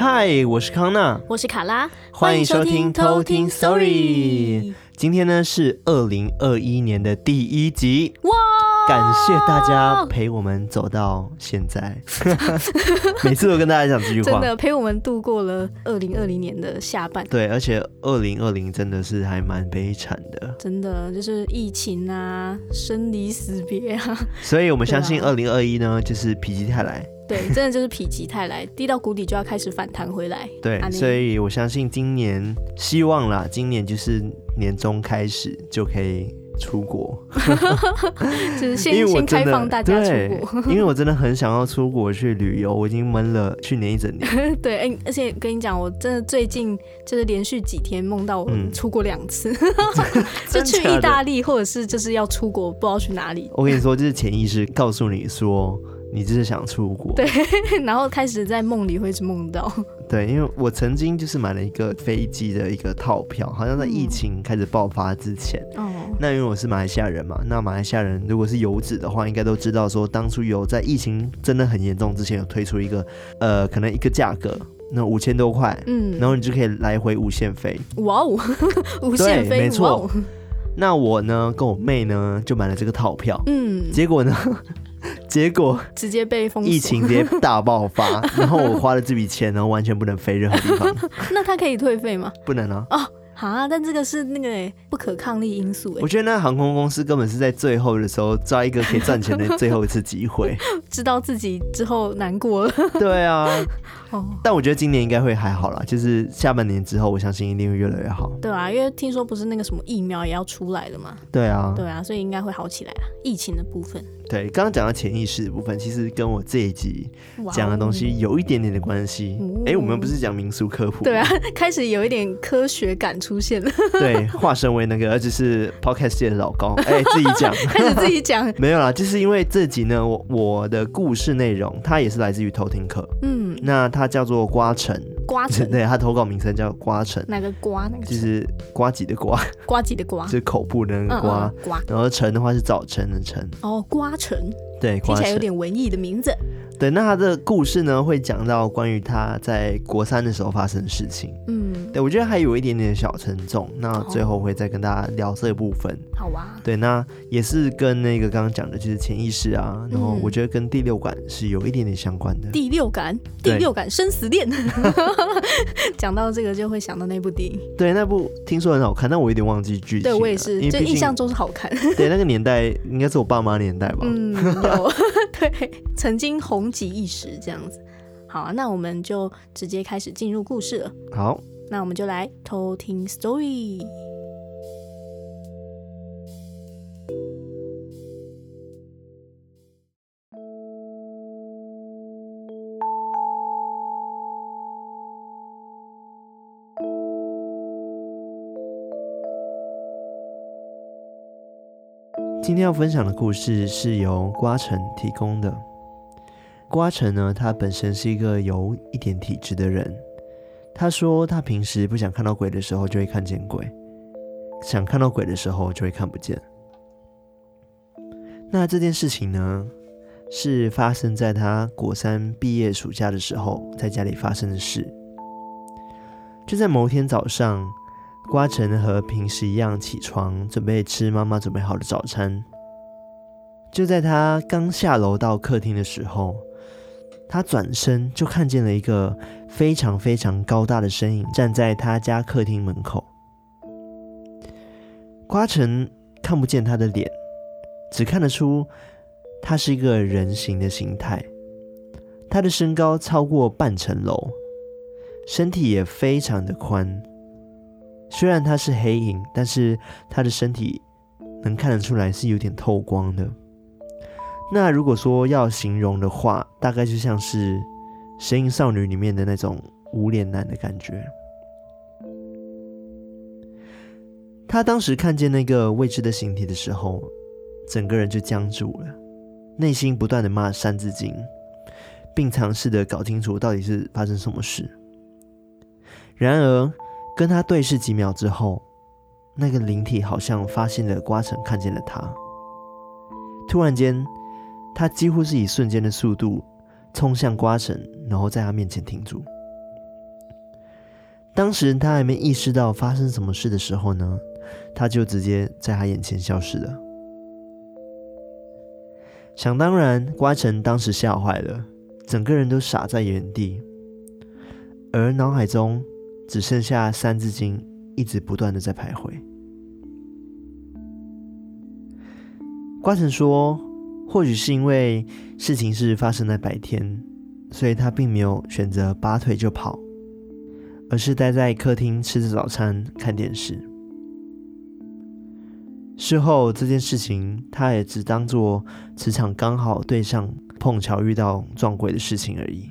嗨，我是康娜，我是卡拉，欢迎收听偷听 Story。今天呢是二零二一年的第一集，哇！感谢大家陪我们走到现在，每次都跟大家讲这句话，真的陪我们度过了二零二零年的下半。对，而且二零二零真的是还蛮悲惨的，真的就是疫情啊，生离死别啊。所以我们相信二零二一呢，就是否极泰来。对，真的就是否极泰来，低到谷底就要开始反弹回来。对，所以我相信今年希望啦，今年就是年中开始就可以出国，就是先先开放大家出国。因为我真的很想要出国去旅游，我已经闷了去年一整年。对，哎，而且跟你讲，我真的最近就是连续几天梦到我出国两次，嗯、就去意大利，或者是就是要出国，不知道去哪里。我跟你说，就是潜意识告诉你说。你就是想出国，对，然后开始在梦里会梦到，对，因为我曾经就是买了一个飞机的一个套票，好像在疫情开始爆发之前，哦、嗯，那因为我是马来西亚人嘛，那马来西亚人如果是游子的话，应该都知道说，当初有在疫情真的很严重之前，有推出一个呃，可能一个价格，那五千多块，嗯，然后你就可以来回无限飞，哇哦，无限飞，没错，哦、那我呢跟我妹呢就买了这个套票，嗯，结果呢？结果直接被封，疫情直接大爆发，然后我花了这笔钱，然后完全不能飞任何地方。那他可以退费吗？不能啊。哦，好啊，但这个是那个不可抗力因素。我觉得那航空公司根本是在最后的时候抓一个可以赚钱的最后一次机会，知道自己之后难过了。对啊。哦，但我觉得今年应该会还好啦，就是下半年之后，我相信一定会越来越好。对啊，因为听说不是那个什么疫苗也要出来了嘛。对啊，对啊，所以应该会好起来啦。疫情的部分。对，刚刚讲到潜意识的部分，其实跟我这一集讲的东西有一点点的关系。哎、哦，我们不是讲民俗科普？对啊，开始有一点科学感出现了。对，化身为那个，而且是 podcast 界的老高，哎，自己讲，开始自己讲。没有啦，就是因为这集呢，我我的故事内容，它也是来自于偷听课。嗯，那。他叫做瓜城，瓜城，对，他投稿名称叫瓜城，哪个瓜？那个就是瓜几的瓜，瓜几的瓜，就是口部的那个瓜，嗯嗯、瓜。然后城的话是早晨的晨。哦，瓜城，对，听起来有点文艺的名字。对，那他的故事呢，会讲到关于他在国三的时候发生的事情。嗯，对，我觉得还有一点点小沉重。那最后会再跟大家聊这部分。好啊。对，那也是跟那个刚刚讲的，就是潜意识啊，然后我觉得跟第六感是有一点点相关的。第六感，第六感，生死恋。讲到这个就会想到那部电影。对，那部听说很好看，但我有点忘记剧情。对，我也是，就印象中是好看。对，那个年代应该是我爸妈年代吧。嗯，有。对，曾经红极一时这样子。好啊，那我们就直接开始进入故事了。好，那我们就来偷听 story。今天要分享的故事是由瓜城提供的。瓜城呢，他本身是一个有一点体质的人。他说，他平时不想看到鬼的时候就会看见鬼，想看到鬼的时候就会看不见。那这件事情呢，是发生在他国三毕业暑假的时候，在家里发生的事。就在某天早上。瓜城和平时一样起床，准备吃妈妈准备好的早餐。就在他刚下楼到客厅的时候，他转身就看见了一个非常非常高大的身影站在他家客厅门口。瓜城看不见他的脸，只看得出他是一个人形的形态。他的身高超过半层楼，身体也非常的宽。虽然他是黑影，但是他的身体能看得出来是有点透光的。那如果说要形容的话，大概就像是《神隐少女》里面的那种无脸男的感觉。他当时看见那个未知的形体的时候，整个人就僵住了，内心不断的骂《三字经》，并尝试的搞清楚到底是发生什么事。然而，跟他对视几秒之后，那个灵体好像发现了瓜城看见了他。突然间，他几乎是以瞬间的速度冲向瓜城，然后在他面前停住。当时他还没意识到发生什么事的时候呢，他就直接在他眼前消失了。想当然，瓜城当时吓坏了，整个人都傻在原地，而脑海中只剩下《三字经》一直不断的在徘徊。瓜城说：“或许是因为事情是发生在白天，所以他并没有选择拔腿就跑，而是待在客厅吃着早餐、看电视。事后这件事情，他也只当做磁场刚好对上，碰巧遇到撞鬼的事情而已。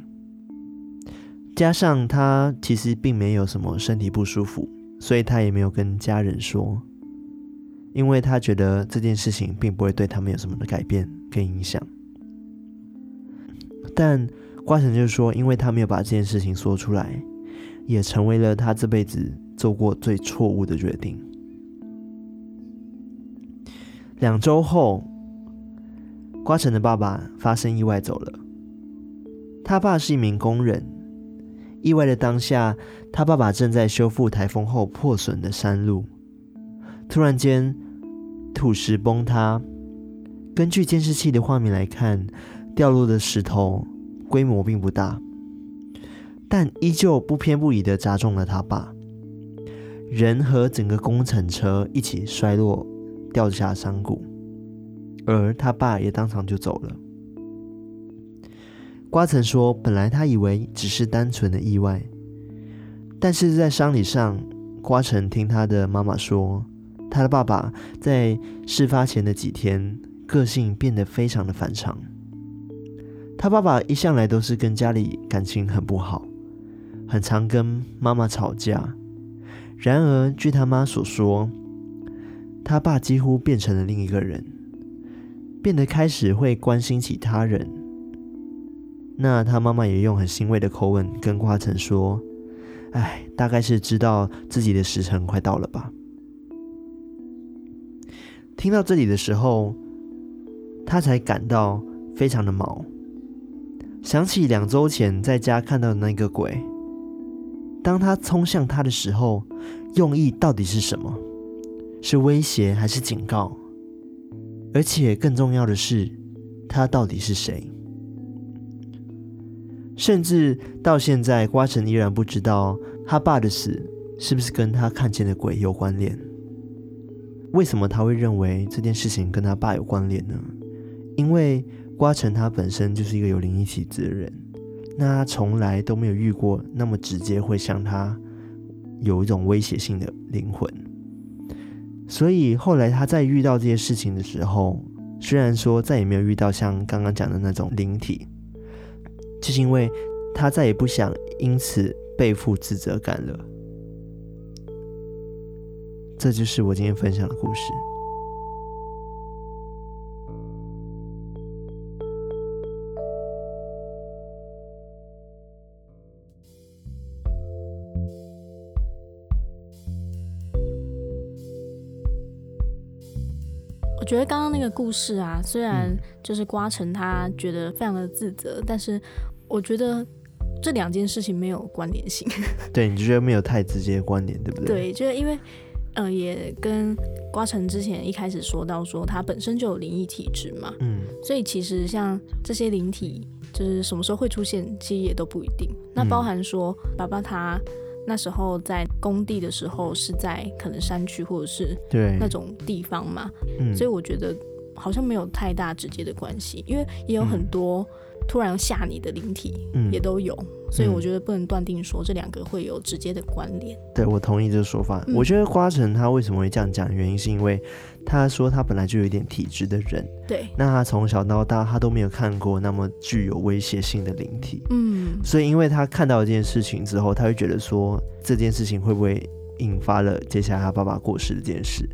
加上他其实并没有什么身体不舒服，所以他也没有跟家人说。”因为他觉得这件事情并不会对他们有什么的改变跟影响，但瓜城就说，因为他没有把这件事情说出来，也成为了他这辈子做过最错误的决定。两周后，瓜城的爸爸发生意外走了。他爸是一名工人，意外的当下，他爸爸正在修复台风后破损的山路，突然间。土石崩塌，根据监视器的画面来看，掉落的石头规模并不大，但依旧不偏不倚的砸中了他爸，人和整个工程车一起摔落，掉下山谷，而他爸也当场就走了。瓜城说，本来他以为只是单纯的意外，但是在丧礼上，瓜城听他的妈妈说。他的爸爸在事发前的几天，个性变得非常的反常。他爸爸一向来都是跟家里感情很不好，很常跟妈妈吵架。然而，据他妈所说，他爸几乎变成了另一个人，变得开始会关心起他人。那他妈妈也用很欣慰的口吻跟瓜城说：“哎，大概是知道自己的时辰快到了吧。”听到这里的时候，他才感到非常的毛，想起两周前在家看到的那个鬼。当他冲向他的时候，用意到底是什么？是威胁还是警告？而且更重要的是，他到底是谁？甚至到现在，瓜城依然不知道他爸的死是不是跟他看见的鬼有关联。为什么他会认为这件事情跟他爸有关联呢？因为瓜城他本身就是一个有灵异体质的人，那他从来都没有遇过那么直接会向他有一种威胁性的灵魂。所以后来他在遇到这些事情的时候，虽然说再也没有遇到像刚刚讲的那种灵体，就是因为他再也不想因此背负自责感了。这就是我今天分享的故事。我觉得刚刚那个故事啊，虽然就是瓜城他觉得非常的自责，嗯、但是我觉得这两件事情没有关联性。对，你觉得没有太直接的关联，对不对？对，就是因为。呃，也跟瓜城之前一开始说到说他本身就有灵异体质嘛，嗯，所以其实像这些灵体，就是什么时候会出现，其实也都不一定。那包含说爸爸他那时候在工地的时候是在可能山区或者是对那种地方嘛，嗯，所以我觉得好像没有太大直接的关系，因为也有很多。突然吓你的灵体，嗯，也都有，嗯，所以我觉得不能断定说这两个会有直接的关联。对，我同意这个说法。嗯，我觉得瓜城他为什么会这样讲，原因是因为他说他本来就有一点体质的人，对，那他从小到大他都没有看过那么具有威胁性的灵体，嗯，所以因为他看到这件事情之后，他会觉得说这件事情会不会引发了接下来他爸爸过世的这件事。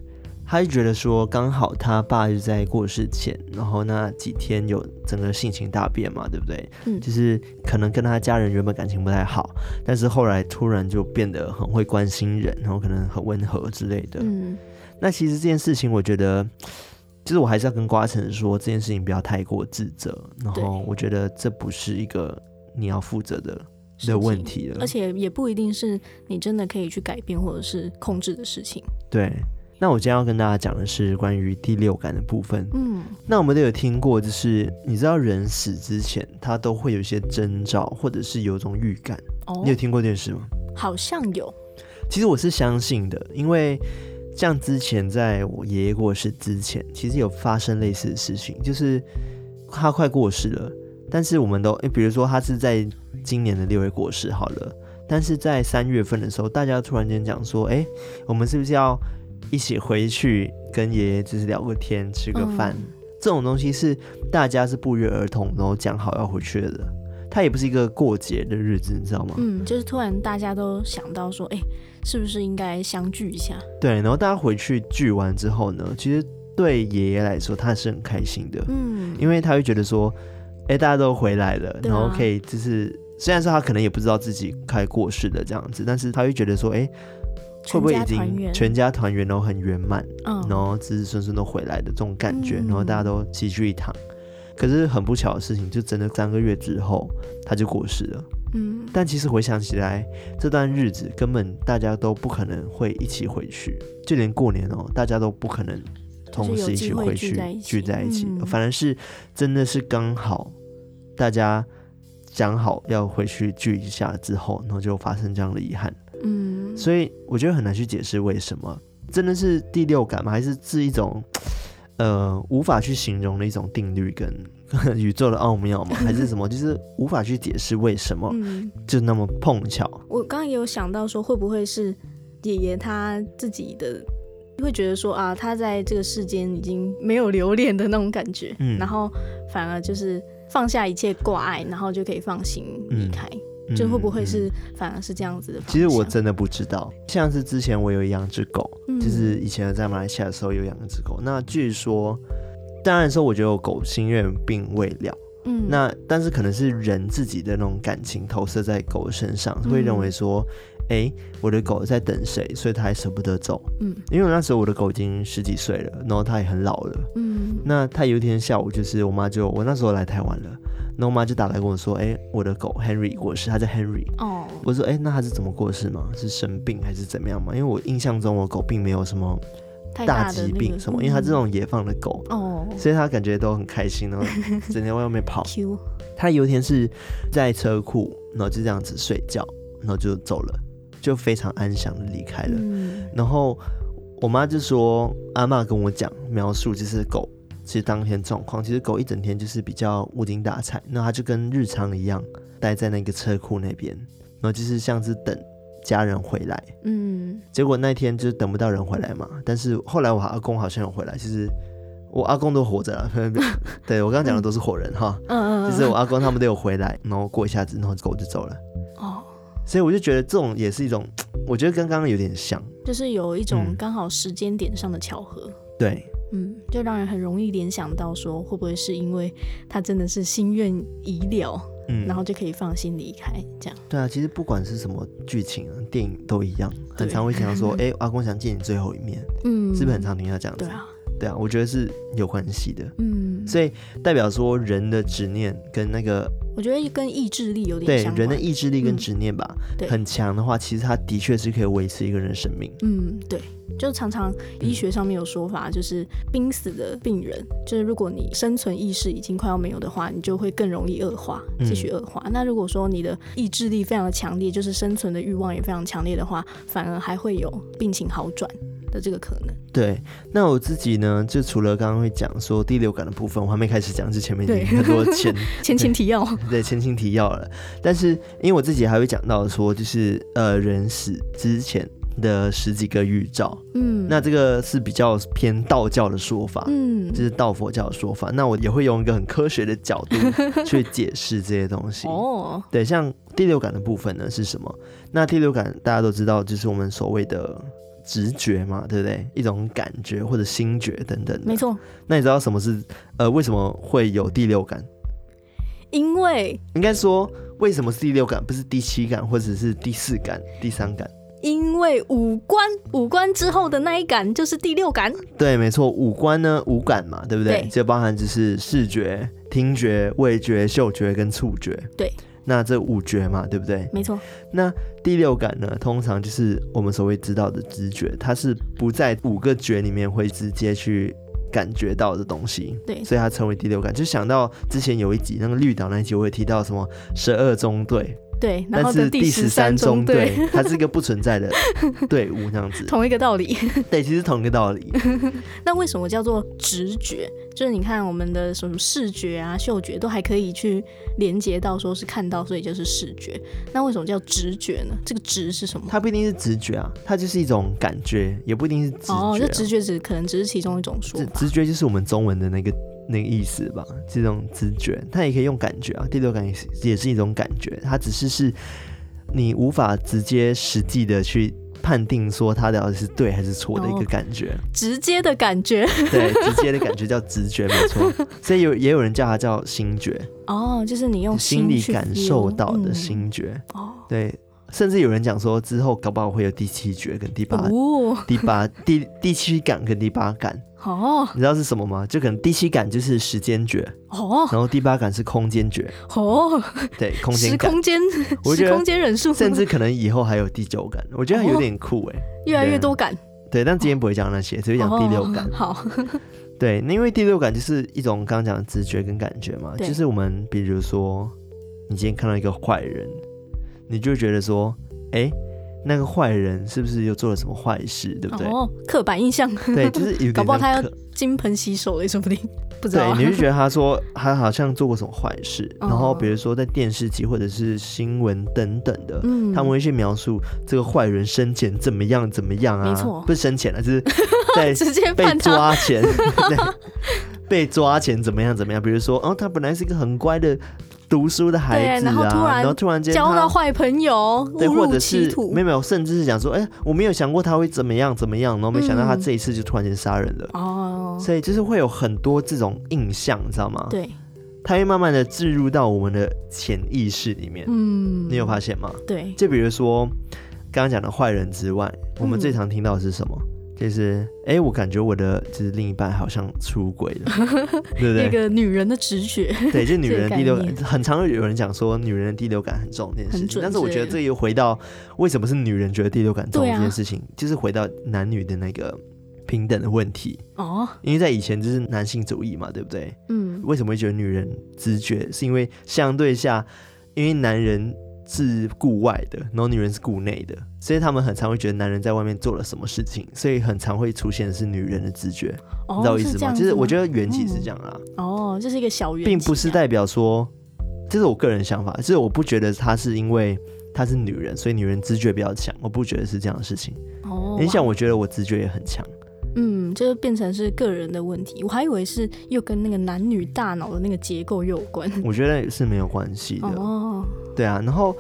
他就觉得说，刚好他爸就在过世前，然后那几天有整个性情大变嘛，对不对？嗯，就是可能跟他家人原本感情不太好，但是后来突然就变得很会关心人，然后可能很温和之类的。嗯，那其实这件事情，我觉得，就是我还是要跟瓜城说，这件事情不要太过自责。然后我觉得这不是一个你要负责的的问题了，而且也不一定是你真的可以去改变或者是控制的事情。对，那我今天要跟大家讲的是关于第六感的部分。嗯，那我们都有听过，就是你知道人死之前，他都会有一些征兆，或者是有种预感。哦，你有听过这件事吗？好像有。其实我是相信的，因为像之前在我爷爷过世之前，其实有发生类似的事情，就是他快过世了。但是我们都，比如说他是在今年的六月过世好了，但是在三月份的时候，大家突然间讲说，哎，我们是不是要一起回去跟爷爷就是聊个天、吃个饭？嗯、这种东西是大家是不约而同，然后讲好要回去的。它也不是一个过节的日子，你知道吗？嗯，就是突然大家都想到说，哎，是不是应该相聚一下？对，然后大家回去聚完之后呢，其实对爷爷来说他是很开心的，嗯，因为他会觉得说。哎，大家都回来了，啊、然后可以就是，虽然说他可能也不知道自己快过世了这样子，但是他会觉得说，哎，会不会已经全家团圆，然后很圆满，嗯，然后子子孙孙都回来的这种感觉，嗯、然后大家都齐聚一堂。可是很不巧的事情，就真的三个月之后他就过世了。嗯，但其实回想起来，这段日子根本大家都不可能会一起回去，就连过年哦，大家都不可能。同时一起回去聚在一起，反而是真的是刚好大家讲好要回去聚一下之后，然后就发生这样的遗憾。嗯，所以我觉得很难去解释为什么，真的是第六感吗？还是是一种 呃无法去形容的一种定律跟宇宙的奥妙吗？还是什么？就是无法去解释为什么就那么碰巧。我刚刚也有想到说，会不会是爷爷他自己的。会觉得说啊，他在这个世间已经没有留恋的那种感觉，嗯，然后反而就是放下一切挂碍，然后就可以放心离开，嗯，就会不会是反而是这样子的？其实我真的不知道，像是之前我有养只狗，嗯，就是以前在马来西亚的时候有养一只狗，那据说，当然说我觉得我狗心愿并未了，嗯，那但是可能是人自己的那种感情投射在狗身上，会认为说。哎，我的狗在等谁，所以它还舍不得走。嗯，因为那时候我的狗已经十几岁了，然后它也很老了。嗯，那它有一天下午，就是我妈就我那时候来台湾了，那我妈就打来跟我说：“哎，我的狗 Henry 过世，它叫 Henry。”哦，我说：“哎，那它是怎么过世吗？是生病还是怎么样吗？”因为我印象中我狗并没有什么大疾病什么，因为它这种野放的狗哦，所以它感觉都很开心，然后 整天在外面跑。它有一天是在车库，然后就这样子睡觉，然后就走了。就非常安详的离开了，嗯、然后我妈就说，阿妈跟我讲描述，就是狗其实当天状况，其实狗一整天就是比较无精打采，那它就跟日常一样待在那个车库那边，然后就是像是等家人回来，嗯，结果那天就是等不到人回来嘛，但是后来我阿公好像有回来，其实我阿公都活着了，对，我刚刚讲的都是活人哈，嗯嗯，就是我阿公他们都有回来，然后过一下子，然后狗就走了，哦。所以我就觉得这种也是一种，我觉得跟刚刚有点像，就是有一种刚好时间点上的巧合。嗯、对，嗯，就让人很容易联想到说，会不会是因为他真的是心愿已了，嗯，然后就可以放心离开这样。对啊，其实不管是什么剧情啊，电影都一样，很常会想到说，哎、欸，阿公想见你最后一面，嗯，是不是很常听到这样子？对啊，对啊，我觉得是有关系的，嗯，所以代表说人的执念跟那个。我觉得跟意志力有点像。对，人的意志力跟执念吧，嗯、很强的话，其实它的确是可以维持一个人的生命。嗯，对，就常常医学上面有说法，就是濒死的病人，嗯、就是如果你生存意识已经快要没有的话，你就会更容易恶化，继续恶化。嗯、那如果说你的意志力非常的强烈，就是生存的欲望也非常强烈的话，反而还会有病情好转的这个可能。对，那我自己呢，就除了刚刚会讲说第六感的部分，我还没开始讲，之前面已经很多 前前情提要，对前情提要了。但是因为我自己还会讲到说，就是呃人死之前的十几个预兆，嗯，那这个是比较偏道教的说法，嗯，就是道佛教的说法。那我也会用一个很科学的角度 去解释这些东西。哦，对，像第六感的部分呢是什么？那第六感大家都知道，就是我们所谓的。直觉嘛，对不对？一种感觉或者心觉等等。没错。那你知道什么是呃？为什么会有第六感？因为应该说，为什么是第六感，不是第七感或者是第四感、第三感？因为五官，五官之后的那一感就是第六感。对，没错，五官呢，五感嘛，对不对？就包含就是视觉、听觉、味觉、嗅觉跟触觉。对。那这五觉嘛，对不对？没错。那第六感呢，通常就是我们所谓知道的直觉，它是不在五个觉里面会直接去感觉到的东西。对，所以它称为第六感。就想到之前有一集那个绿岛那一集，我会提到什么十二中队。对，然后是第十三中队，它是一个不存在的 队伍，这样子。同一个道理。对，其实同一个道理。那为什么叫做直觉？就是你看我们的什么视觉啊、嗅觉都还可以去连接到说是看到，所以就是视觉。那为什么叫直觉呢？这个直是什么？它不一定是直觉啊，它就是一种感觉，也不一定是直觉啊。哦，就直觉只可能只是其中一种说法。直觉就是我们中文的那个。那个意思吧，这种直觉，它也可以用感觉啊。第六感也是也是一种感觉，它只是是你无法直接实际的去判定说它到底是对还是错的一个感觉。哦，直接的感觉，对，直接的感觉叫直觉，没错。所以有也有人叫它叫心觉。哦，就是你用心，心里感受到的心觉。嗯、哦，对。甚至有人讲说，之后搞不好会有第七觉跟第八、哦、第八、第第七感跟第八感。哦，你知道是什么吗？就可能第七感就是时间觉。哦，然后第八感是空间觉。哦，对，空间感。时空间，时空间人数，甚至可能以后还有第九感。我觉得有点酷哎、欸，越来越多感。对，但今天不会讲那些，只会讲第六感。哦、好，对，那因为第六感就是一种刚刚讲的直觉跟感觉嘛，就是我们比如说，你今天看到一个坏人。你就觉得说，哎、欸，那个坏人是不是又做了什么坏事，对不对？哦，刻板印象。对，就是 搞不好他要金盆洗手了，说不定 不知道。对，你就觉得他说他好像做过什么坏事，哦、然后比如说在电视机或者是新闻等等的，嗯，他们会去描述这个坏人生前怎么样怎么样啊？没错，不是生前了，就是在直接被抓前，被抓前怎么样怎么样？比如说，哦，他本来是一个很乖的。读书的孩子啊，然后突然，然后突然间交到坏朋友，对，或者是没有没有，甚至是讲说，哎、欸，我没有想过他会怎么样怎么样，然后没想到他这一次就突然间杀人了。哦、嗯，所以就是会有很多这种印象，你知道吗？对，他会慢慢的置入到我们的潜意识里面。嗯，你有发现吗？对，就比如说刚刚讲的坏人之外，我们最常听到的是什么？嗯就是，哎、欸，我感觉我的就是另一半好像出轨了，对不对？那个女人的直觉，对，就女人的第六 感，很常有人讲说女人的第六感很重这件事情，但是我觉得这又回到为什么是女人觉得第六感重这件事情，啊、就是回到男女的那个平等的问题哦。因为在以前就是男性主义嘛，对不对？嗯，为什么会觉得女人直觉？是因为相对下，因为男人。是顾外的，然后女人是顾内的，所以他们很常会觉得男人在外面做了什么事情，所以很常会出现的是女人的直觉，哦、你知道我意思吗？就是我觉得缘起是这样啦。哦，这是一个小缘，并不是代表说，这是我个人想法，就是我不觉得她是因为她是女人，所以女人直觉比较强，我不觉得是这样的事情。哦，你想，我觉得我直觉也很强。嗯，就是变成是个人的问题，我还以为是又跟那个男女大脑的那个结构又有关。我觉得是没有关系的。哦，对啊，然后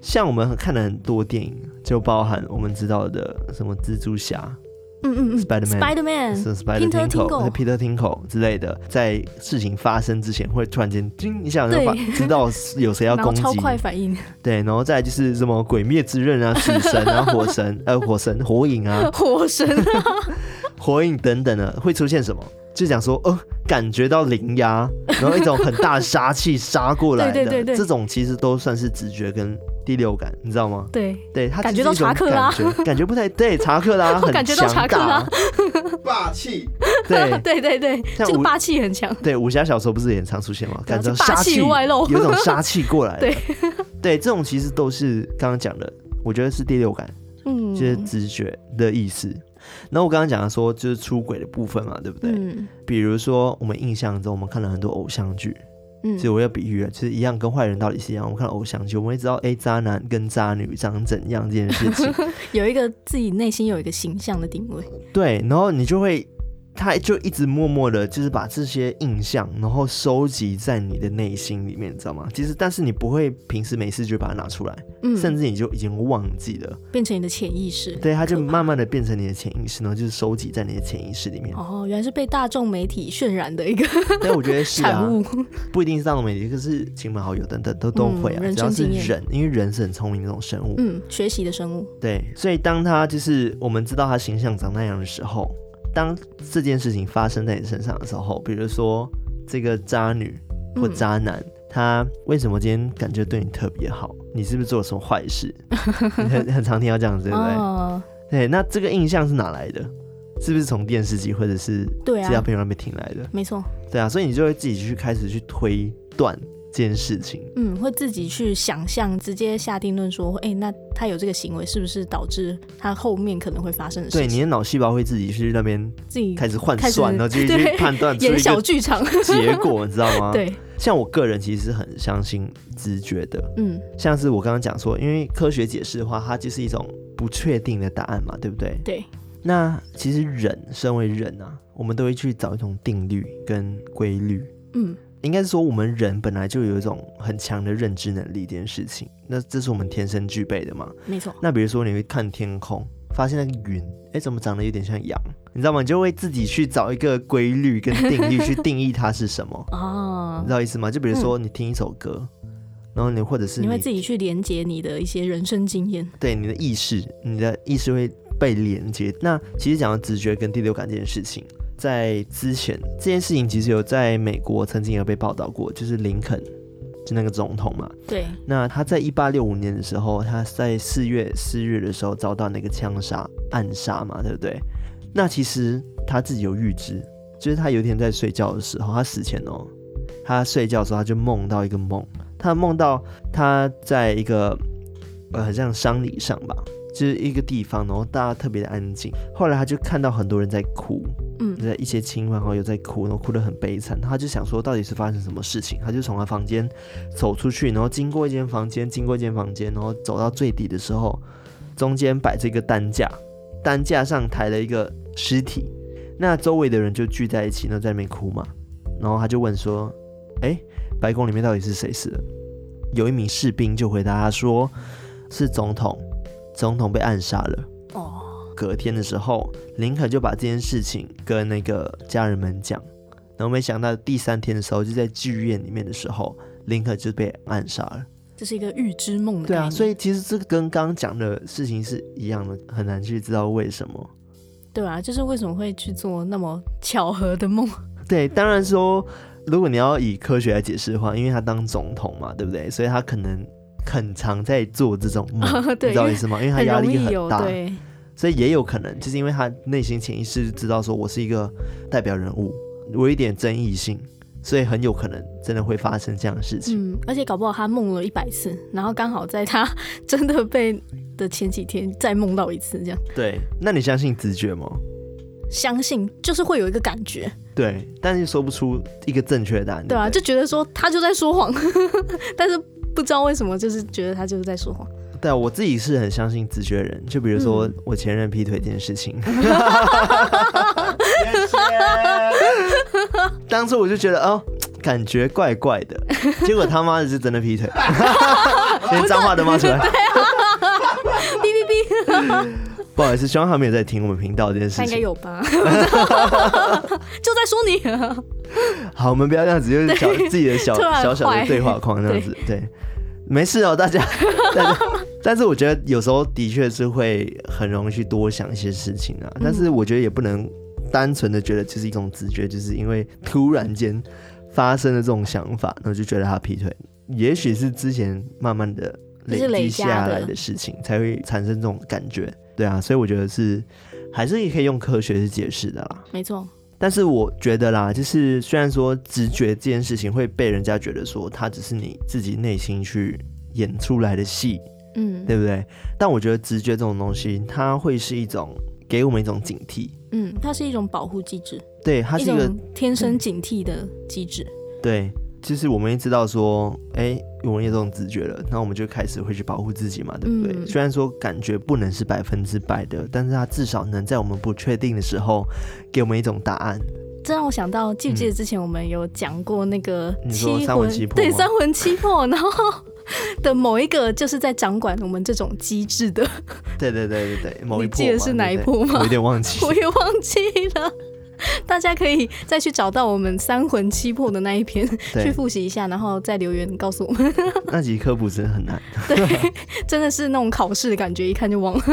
像我们看了很多电影，就包含我们知道的什么蜘蛛侠，嗯嗯嗯，Spider-Man，是 Spider-Man，Peter Tingle，Peter Tinkle 之类的，在事情发生之前会突然间叮一下，就知道有谁要攻击，超快反应。对，然后再就是什么鬼灭之刃啊、死神啊、火神呃、火神、火影啊、火神啊。火影等等的会出现什么？就讲说，呃，感觉到灵压，然后一种很大的杀气杀过来的，对对对对，这种其实都算是直觉跟第六感，你知道吗？对，对，他感觉到查克拉，感觉不太对，查克拉 很强大，霸气，对对对 对，这个霸气很强。对，武侠小说不是也常出现吗？感觉杀气外露，有种杀气过来。对，对，这种其实都是刚刚讲的，我觉得是第六感，嗯，就是直觉的意思。然后我刚刚讲的说，就是出轨的部分嘛，对不对？嗯。比如说，我们印象中，我们看了很多偶像剧，嗯，所以我要比喻了，其实一样，跟坏人到底是一样。我们看偶像剧，我们会知道，哎，渣男跟渣女长怎样这件事情，有一个自己内心有一个形象的定位。对，然后你就会。他就一直默默的，就是把这些印象，然后收集在你的内心里面，你知道吗？其实，但是你不会平时没事就把它拿出来，嗯，甚至你就已经忘记了，变成你的潜意识。对，他就慢慢的变成你的潜意识，然后就是收集在你的潜意识里面。哦，原来是被大众媒体渲染的一个，对，我觉得是啊，产物，不一定是大众媒体，可是亲朋好友等等都都会啊，只要是人，因为人是很聪明的那种生物，嗯，学习的生物。对，所以当他就是我们知道他形象长那样的时候。当这件事情发生在你身上的时候，比如说这个渣女或渣男他为什么今天感觉对你特别好？你是不是做了什么坏事？很很常听到这样子，对不对？Oh. 对，那这个印象是哪来的？是不是从电视机或者是其他朋友那边听来的？没错。对啊，所以你就会自己去开始去推断这件事情。嗯，会自己去想象，直接下定论说，哎、欸，那他有这个行为，是不是导致他后面可能会发生的事情？对，你的脑细胞会自己去那边自己开始换算，然后就去判断演小剧场结果，你知道吗？对。像我个人其实是很相信直觉的。嗯，像是我刚刚讲说，因为科学解释的话，它就是一种不确定的答案嘛，对不对？对。那其实人，身为人啊，我们都会去找一种定律跟规律。嗯，应该是说我们人本来就有一种很强的认知能力这件事情，那这是我们天生具备的嘛？没错。那比如说你会看天空，发现那个云，哎，怎么长得有点像羊？你知道吗？你就会自己去找一个规律跟定律去定义它是什么。哦，你知道意思吗？就比如说你听一首歌，嗯、然后你或者是你，你会自己去连接你的一些人生经验，对你的意识，你的意识会。被连接，那其实讲到直觉跟第六感这件事情，在之前这件事情其实有在美国曾经有被报道过，就是林肯，就那个总统嘛。对。那他在一八六五年的时候，他在四月四日的时候遭到那个枪杀暗杀嘛，对不对？那其实他自己有预知，就是他有一天在睡觉的时候，他死前哦，他睡觉的时候他就梦到一个梦，他梦到他在一个呃，很像丧礼上吧。就是一个地方，然后大家特别的安静。后来他就看到很多人在哭，嗯，在一些亲朋好友在哭，然后哭得很悲惨。他就想说，到底是发生什么事情？他就从他房间走出去，然后经过一间房间，经过一间房间，然后走到最底的时候，中间摆着一个担架，担架上抬了一个尸体。那周围的人就聚在一起，然后在那边哭嘛。然后他就问说：“哎，白宫里面到底是谁死了？”有一名士兵就回答他说：“是总统。”总统被暗杀了。哦，隔天的时候，林肯就把这件事情跟那个家人们讲，然后没想到第三天的时候，就在剧院里面的时候，林肯就被暗杀了。这是一个预知梦的。对啊，所以其实这个跟刚刚讲的事情是一样的，很难去知道为什么。对啊，就是为什么会去做那么巧合的梦？对，当然说，如果你要以科学来解释的话，因为他当总统嘛，对不对？所以他可能。很常在做这种梦，你知道意思吗？因为他压力很大，对，所以也有可能就是因为他内心潜意识知道说我是一个代表人物，我有一点争议性，所以很有可能真的会发生这样的事情。嗯，而且搞不好他梦了一百次，然后刚好在他 真的被的前几天再梦到一次，这样。对，那你相信直觉吗？相信，就是会有一个感觉。对，但是说不出一个正确答案。对啊，就觉得说他就在说谎，但是。不知道为什么，就是觉得他就是在说谎。对啊，我自己是很相信直觉人。就比如说我前任劈腿这件事情，当初我就觉得哦，感觉怪怪的，结果他妈的是真的劈腿，连脏话都骂出来。哔哔哔！不好意思，希望他没有在听我们频道这件事情。他应该有吧？就在说你。好，我们不要这样子，就是小自己的小小小的对话框这样子，对。没事哦，大家，大家。但是我觉得有时候的确是会很容易去多想一些事情啊。但是我觉得也不能单纯的觉得就是一种直觉，就是因为突然间发生了这种想法，然后就觉得他劈腿。也许是之前慢慢的累积下来的事情，才会产生这种感觉。对啊，所以我觉得是还是也可以用科学去解释的啦。没错。但是我觉得啦，就是虽然说直觉这件事情会被人家觉得说它只是你自己内心去演出来的戏，嗯，对不对？但我觉得直觉这种东西，它会是一种给我们一种警惕，嗯，它是一种保护机制，对，它是一个一天生警惕的机制，对。其实我们也知道说，哎，我们有这种直觉了，那我们就开始会去保护自己嘛，对不对？嗯、虽然说感觉不能是百分之百的，但是它至少能在我们不确定的时候，给我们一种答案。这让我想到，记不记得之前我们有讲过那个七魂，三魂七魄，对，三魂七魄，然后的某一个就是在掌管我们这种机制的。对对对对对，某一魄，你记得是哪一部吗？我有点忘记，我也忘记了。大家可以再去找到我们三魂七魄的那一篇，去复习一下，然后再留言告诉我们。那集科普真的很难，对，真的是那种考试的感觉，一看就忘了。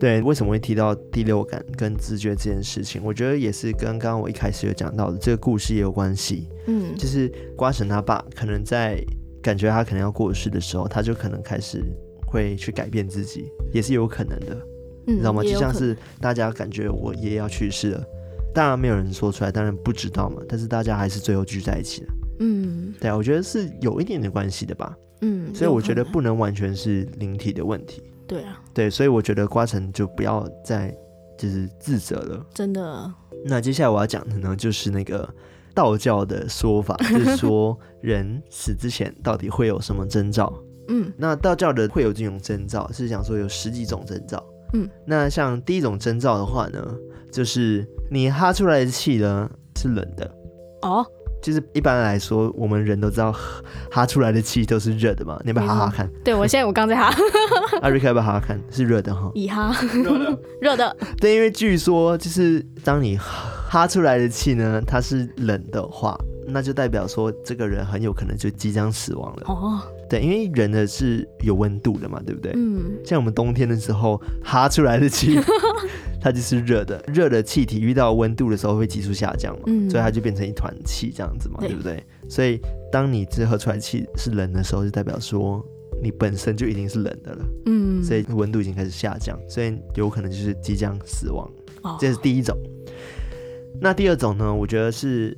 对，为什么会提到第六感跟直觉这件事情？我觉得也是跟刚刚我一开始有讲到的这个故事也有关系。嗯，就是瓜神他爸可能在感觉他可能要过世的时候，他就可能开始会去改变自己，也是有可能的。嗯，你知道吗？就像是大家感觉我爷爷要去世了，当然没有人说出来，当然不知道嘛。但是大家还是最后聚在一起了。嗯，对啊，我觉得是有一点点关系的吧。嗯，所以我觉得不能完全是灵体的问题。对啊，对，所以我觉得瓜城就不要再就是自责了。真的。那接下来我要讲的呢，就是那个道教的说法，就是说人死之前到底会有什么征兆？嗯，那道教的会有这种征兆，是想说有十几种征兆。嗯，那像第一种征兆的话呢，就是你哈出来的气呢是冷的。哦。就是一般来说，我们人都知道哈出来的气都是热的嘛。你要不要哈哈看？对，我现在我刚在哈。阿瑞克要不要哈哈看？是热的哈。以哈。热的。热的。对，因为据说就是当你哈出来的气呢，它是冷的话，那就代表说这个人很有可能就即将死亡了。哦。对，因为人的是有温度的嘛，对不对？嗯。像我们冬天的时候哈出来的气。它就是热的，热的气体遇到温度的时候会急速下降嘛，嗯、所以它就变成一团气这样子嘛，对，对不对？所以当你这喝出来气是冷的时候，就代表说你本身就已经是冷的了，嗯，所以温度已经开始下降，所以有可能就是即将死亡。哦、这是第一种。那第二种呢？我觉得是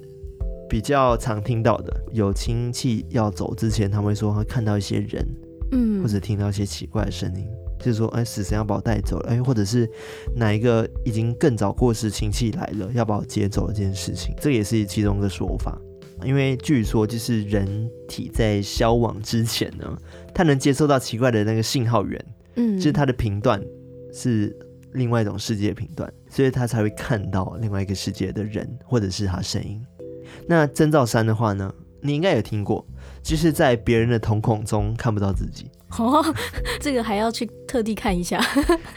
比较常听到的，有亲戚要走之前，他们会说会看到一些人，嗯，或者听到一些奇怪的声音。就是说，哎，死神要把我带走了，哎，或者是哪一个已经更早过世亲戚来了，要把我接走了这件事情，这也是其中一个说法。因为据说，就是人体在消亡之前呢，他能接收到奇怪的那个信号源，嗯，就是他的频段是另外一种世界的频段，所以他才会看到另外一个世界的人，或者是他声音。那征兆三的话呢，你应该有听过，就是在别人的瞳孔中看不到自己。哦，这个还要去特地看一下，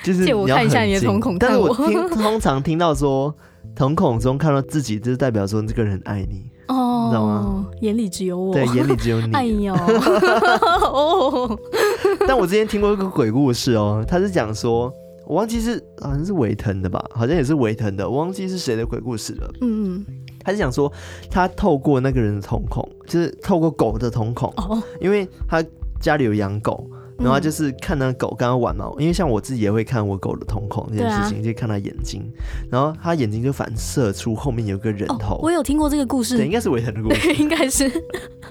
就是借我看一下你的瞳孔。但是我听通常听到说瞳孔中看到自己，就是代表说这个人爱你哦，你知道吗？眼里只有我，对，眼里只有你。哎呦，哦。但我之前听过一个鬼故事哦，他是讲说，我忘记是好像是维腾的吧，好像也是维腾的，我忘记是谁的鬼故事了。嗯嗯，他是讲说他透过那个人的瞳孔，就是透过狗的瞳孔哦，因为他。家里有养狗，然后就是看那狗刚刚玩嘛，嗯、因为像我自己也会看我狗的瞳孔这件事情，啊、就看它眼睛，然后它眼睛就反射出后面有个人头。哦、我有听过这个故事，对，应该是维腾的故事，应该是。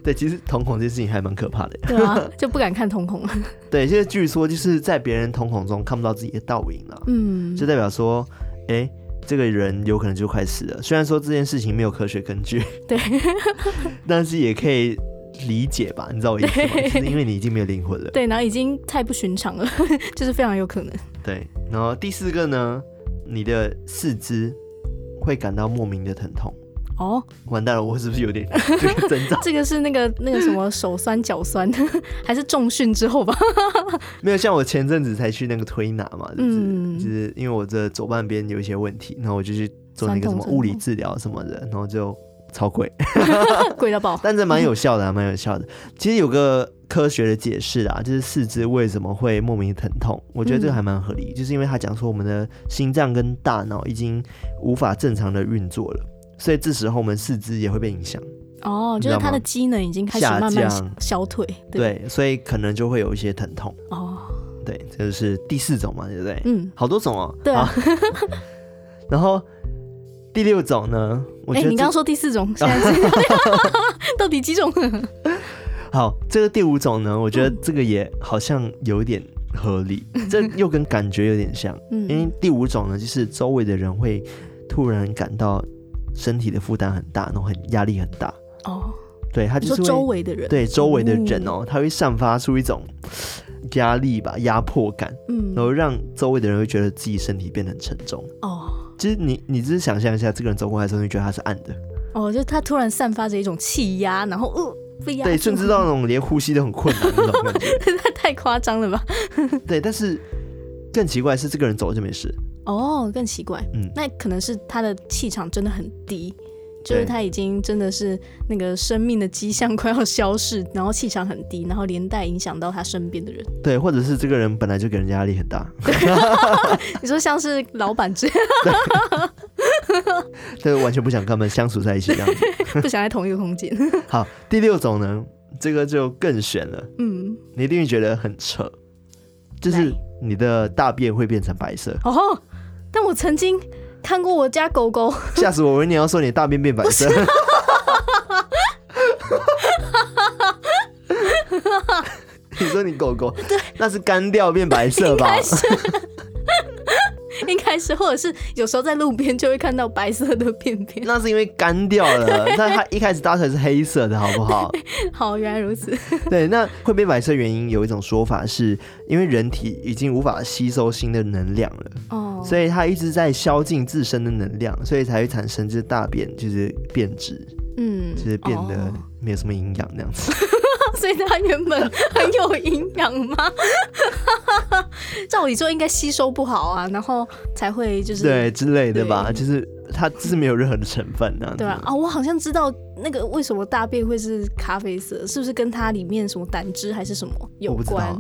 对，其实瞳孔这件事情还蛮可怕的，对啊，就不敢看瞳孔。对，现在据说就是在别人瞳孔中看不到自己的倒影了，嗯，就代表说，哎，这个人有可能就快死了。虽然说这件事情没有科学根据，对，但是也可以。理解吧，你知道我意思吗？因为你已经没有灵魂了。对，然后已经太不寻常了，就是非常有可能。对，然后第四个呢，你的四肢会感到莫名的疼痛。哦，完蛋了，我是不是有点这个征兆？这个是那个那个什么手酸脚酸，还是重训之后吧？没有，像我前阵子才去那个推拿嘛，就是、嗯、就是因为我这左半边有一些问题，然后我就去做那个什么物理治疗什么的，然后就。超贵，贵到爆！但这蛮有效的啊，蛮有效的。其实有个科学的解释啊，就是四肢为什么会莫名疼痛，我觉得这个还蛮合理，嗯、就是因为他讲说我们的心脏跟大脑已经无法正常的运作了，所以这时候我们四肢也会被影响。哦，就是它的机能已经开始慢慢消退，对，对，所以可能就会有一些疼痛。哦，对，这就是第四种嘛，对不对？嗯，好多种哦。对啊。然后。第六种呢？我觉得、欸、你刚刚说第四种，现在是 到底几种？好，这个第五种呢？我觉得这个也好像有点合理，嗯、这又跟感觉有点像。嗯，因为第五种呢，就是周围的人会突然感到身体的负担很大，然后很压力很大。哦，对，他就是周围的人，对周围的人哦，他会散发出一种压力吧，压迫感，嗯，然后让周围的人会觉得自己身体变得很沉重。哦。其实你你只是想象一下，这个人走过来的时候，你觉得他是暗的。哦，就他突然散发着一种气压，然后呃被压，对，甚至到那种连呼吸都很困难那种感觉，太夸张了吧？对，但是更奇怪是，这个人走了就没事。哦，更奇怪，嗯，那可能是他的气场真的很低，就是他已经真的是那个生命的迹象快要消逝，然后气场很低，然后连带影响到他身边的人。对，或者是这个人本来就给人家压力很大。你说像是老板这样，对，完全不想跟他们相处在一起这样子，不想在同一个空间。好，第六种呢，这个就更悬了。嗯，你一定会觉得很扯，就是你的大便会变成白色。哦，但我曾经。看过我家狗狗，吓死我！我以为你要说你大便变白色。你说你狗狗，对，那是干掉变白色吧？应该是，或者是有时候在路边就会看到白色的便便。那是因为干掉了，那它一开始搭出来是黑色的，好不好？好，原来如此。对，那会变白色原因有一种说法是，因为人体已经无法吸收新的能量了。哦。所以它一直在消尽自身的能量，所以才会产生这大便就是变质，嗯，就是变得没有什么营养那样子。哦、所以它原本很有营养吗？照理说应该吸收不好啊，然后才会就是对之类的吧，就是它就是没有任何的成分那样子。对啊，啊，我好像知道那个为什么大便会是咖啡色，是不是跟它里面什么胆汁还是什么有关？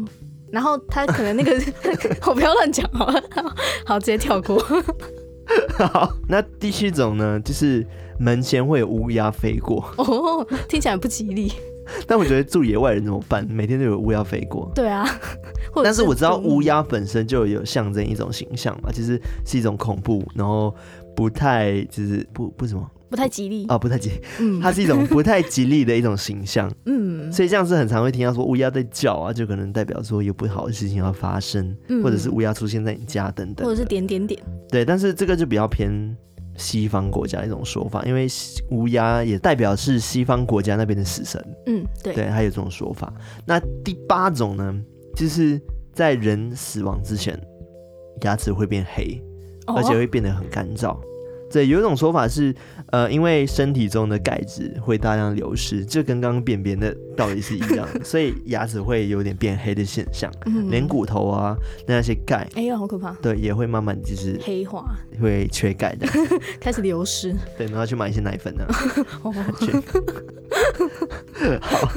然后它可能那个，我不要乱讲好了，好，直接跳过。好，那第七种呢，就是门前会有乌鸦飞过。哦，听起来不吉利。但我觉得住野外人怎么办？每天都有乌鸦飞过。对啊，但是我知道乌鸦本身就有象征一种形象嘛，其实是一种恐怖，然后不太就是不不什么。不太吉利哦，不太吉利，嗯，它是一种不太吉利的一种形象，嗯，所以这样是很常会听到说乌鸦在叫啊，就可能代表说有不好的事情要发生，嗯，或者是乌鸦出现在你家等等，或者是点点点，对，但是这个就比较偏西方国家的一种说法，因为乌鸦也代表是西方国家那边的死神，嗯，对，对，还有这种说法。那第八种呢，就是在人死亡之前，牙齿会变黑，而且会变得很干燥。哦对，有一种说法是，呃，因为身体中的钙质会大量流失，就跟刚刚便便的道理是一样的，所以牙齿会有点变黑的现象，嗯、连骨头啊那些钙，哎呀，好可怕！对，也会慢慢就是黑化，会缺钙的，开始流失。对，然后去买一些奶粉呢、啊。好，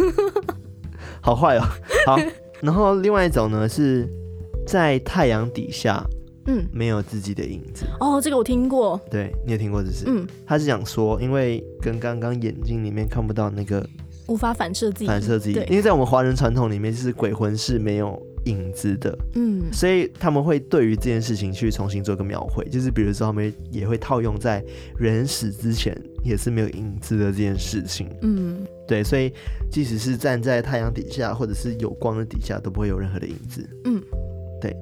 好坏哦。好，然后另外一种呢是在太阳底下。嗯，没有自己的影子哦，这个我听过。对，你也听过这是？嗯，他是想说，因为跟刚刚眼睛里面看不到那个无法反射自己，反射自己，因为在我们华人传统里面，就是鬼魂是没有影子的。嗯，所以他们会对于这件事情去重新做个描绘，就是比如说他们也会套用在人死之前也是没有影子的这件事情。嗯，对，所以即使是站在太阳底下或者是有光的底下，都不会有任何的影子。嗯，对。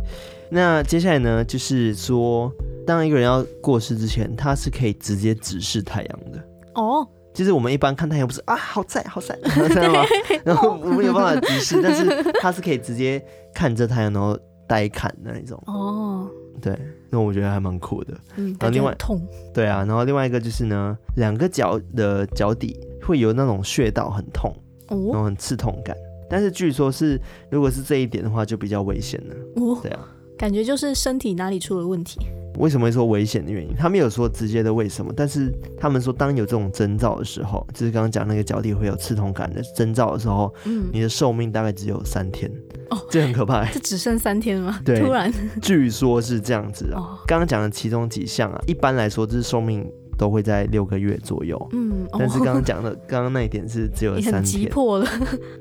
那接下来呢，就是说，当一个人要过世之前，他是可以直接直视太阳的哦。其实我们一般看太阳不是啊，好晒好晒，知道吗？然后我们有办法直视，但是他是可以直接看着太阳，然后呆看那一种哦。对，那我觉得还蛮酷的。嗯，然后另外痛。对啊，然后另外一个就是呢，两个脚的脚底会有那种穴道很痛，哦，然后很刺痛感。但是据说是，如果是这一点的话，就比较危险了。哦，对啊。感觉就是身体哪里出了问题？为什么会说危险的原因？他没有说直接的为什么，但是他们说，当有这种征兆的时候，就是刚刚讲那个脚底会有刺痛感的征兆的时候，嗯，你的寿命大概只有三天哦，这很可怕。这只剩三天吗？对，突然，据说是这样子啊。刚刚讲的其中几项啊，一般来说，这寿命都会在六个月左右。嗯，但是刚刚讲的刚刚那一点是只有三天，急迫了。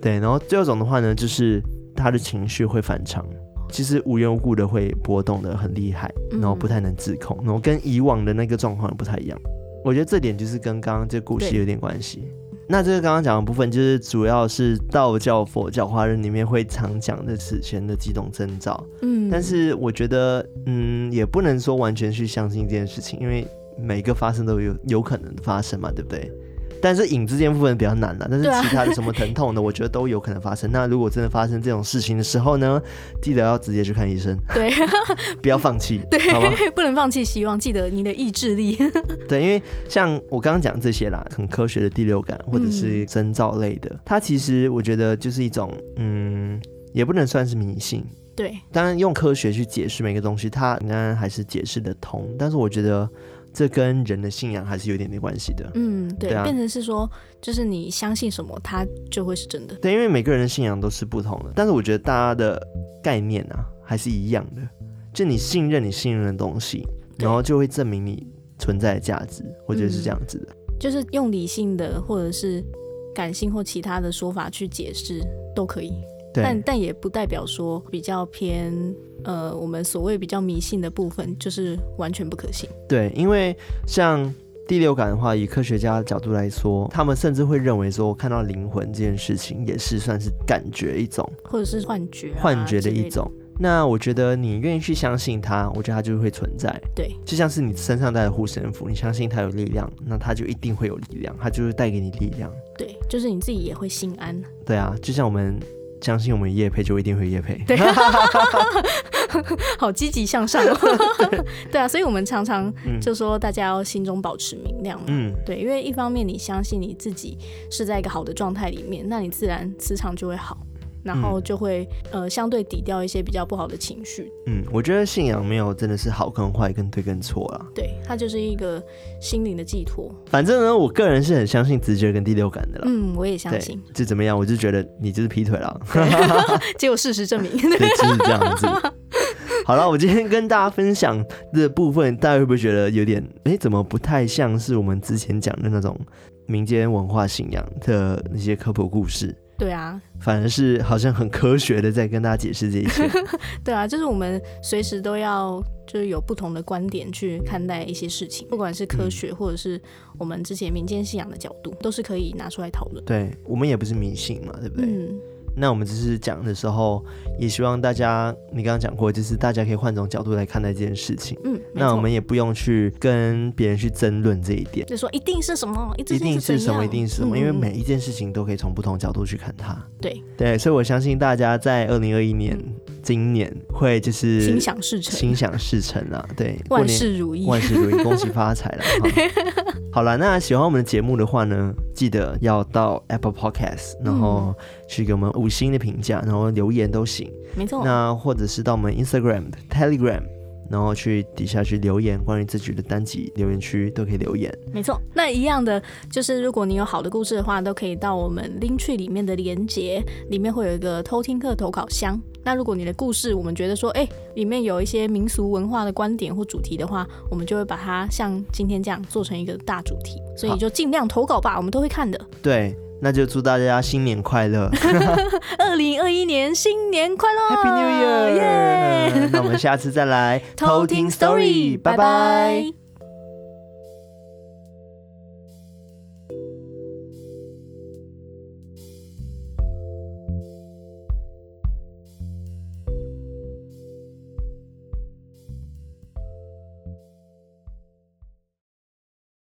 对，然后第二种的话呢，就是他的情绪会反常。其实无缘无故的会波动的很厉害，然后不太能自控，然后跟以往的那个状况不太一样。我觉得这点就是跟刚刚这个故事有点关系。那这个刚刚讲的部分，就是主要是道教、佛教、华人里面会常讲的此前的几种征兆。嗯，但是我觉得，嗯，也不能说完全去相信这件事情，因为每个发生都有有可能发生嘛，对不对？但是影之间部分比较难了，但是其他的什么疼痛的，我觉得都有可能发生。那如果真的发生这种事情的时候呢，记得要直接去看医生，对，不要放弃，对，不能放弃希望，记得你的意志力。对，因为像我刚刚讲这些啦，很科学的第六感或者是征兆类的，嗯，它其实我觉得就是一种，嗯，也不能算是迷信。对，当然用科学去解释每个东西，它应该还是解释得通。但是我觉得。这跟人的信仰还是有点点关系的。嗯，对，对啊，变成是说，就是你相信什么，它就会是真的。对，因为每个人的信仰都是不同的，但是我觉得大家的概念啊还是一样的，就你信任你信任的东西，然后就会证明你存在的价值。我觉得是这样子的，嗯，就是用理性的或者是感性或其他的说法去解释都可以。但但也不代表说比较偏呃，我们所谓比较迷信的部分就是完全不可信。对，因为像第六感的话，以科学家的角度来说，他们甚至会认为说，看到灵魂这件事情也是算是感觉一种，或者是幻觉、啊，幻觉的一种。那我觉得你愿意去相信它，我觉得它就会存在。对，就像是你身上带的护身符，你相信它有力量，那它就一定会有力量，它就会带给你力量。对，就是你自己也会心安。对啊，就像我们。相信我们叶配就一定会叶配，对，好积极向上哦。对啊，所以我们常常就说大家要心中保持明亮嘛。嗯，对，因为一方面你相信你自己是在一个好的状态里面，那你自然磁场就会好。然后就会、嗯、呃相对抵掉一些比较不好的情绪。嗯，我觉得信仰没有真的是好跟坏跟对跟错啦。对，它就是一个心灵的寄托。反正呢，我个人是很相信直觉跟第六感的啦。嗯，我也相信。就怎么样，我就觉得你就是劈腿了。结果事实证明，对，就是这样子。好了，我今天跟大家分享的部分，大家会不会觉得有点哎，怎么不太像是我们之前讲的那种民间文化信仰的那些科普故事？对啊，反而是好像很科学的在跟大家解释这一切。对啊，就是我们随时都要就是有不同的观点去看待一些事情，不管是科学或者是我们之前民间信仰的角度，都是可以拿出来讨论。对，我们也不是迷信嘛，对不对？嗯。那我们只是讲的时候，也希望大家，你刚刚讲过，就是大家可以换种角度来看待这件事情。嗯，那我们也不用去跟别人去争论这一点，就说一定是什么，一定是什么，一定是什么，因为每一件事情都可以从不同角度去看它。对。对，所以我相信大家在二零二一年，今年会就是心想事成，心想事成啊！对，万事如意，万事如意，恭喜发财了。好了，那喜欢我们的节目的话呢，记得要到 Apple Podcast，然后去给我们五星的评价，然后留言都行。没错。那或者是到我们 Instagram、Telegram，然后去底下去留言，关于这局的单集留言区都可以留言。没错。那一样的就是，如果你有好的故事的话，都可以到我们 Linktree 里面的连接，里面会有一个偷听客投稿箱。那如果你的故事，我们觉得说，哎、欸，里面有一些民俗文化的观点或主题的话，我们就会把它像今天这样做成一个大主题，所以就尽量投稿吧，我们都会看的。对，那就祝大家新年快乐，二零二一年新年快乐，Happy New Year！、Yeah! 那我们下次再来偷听 Story，拜拜。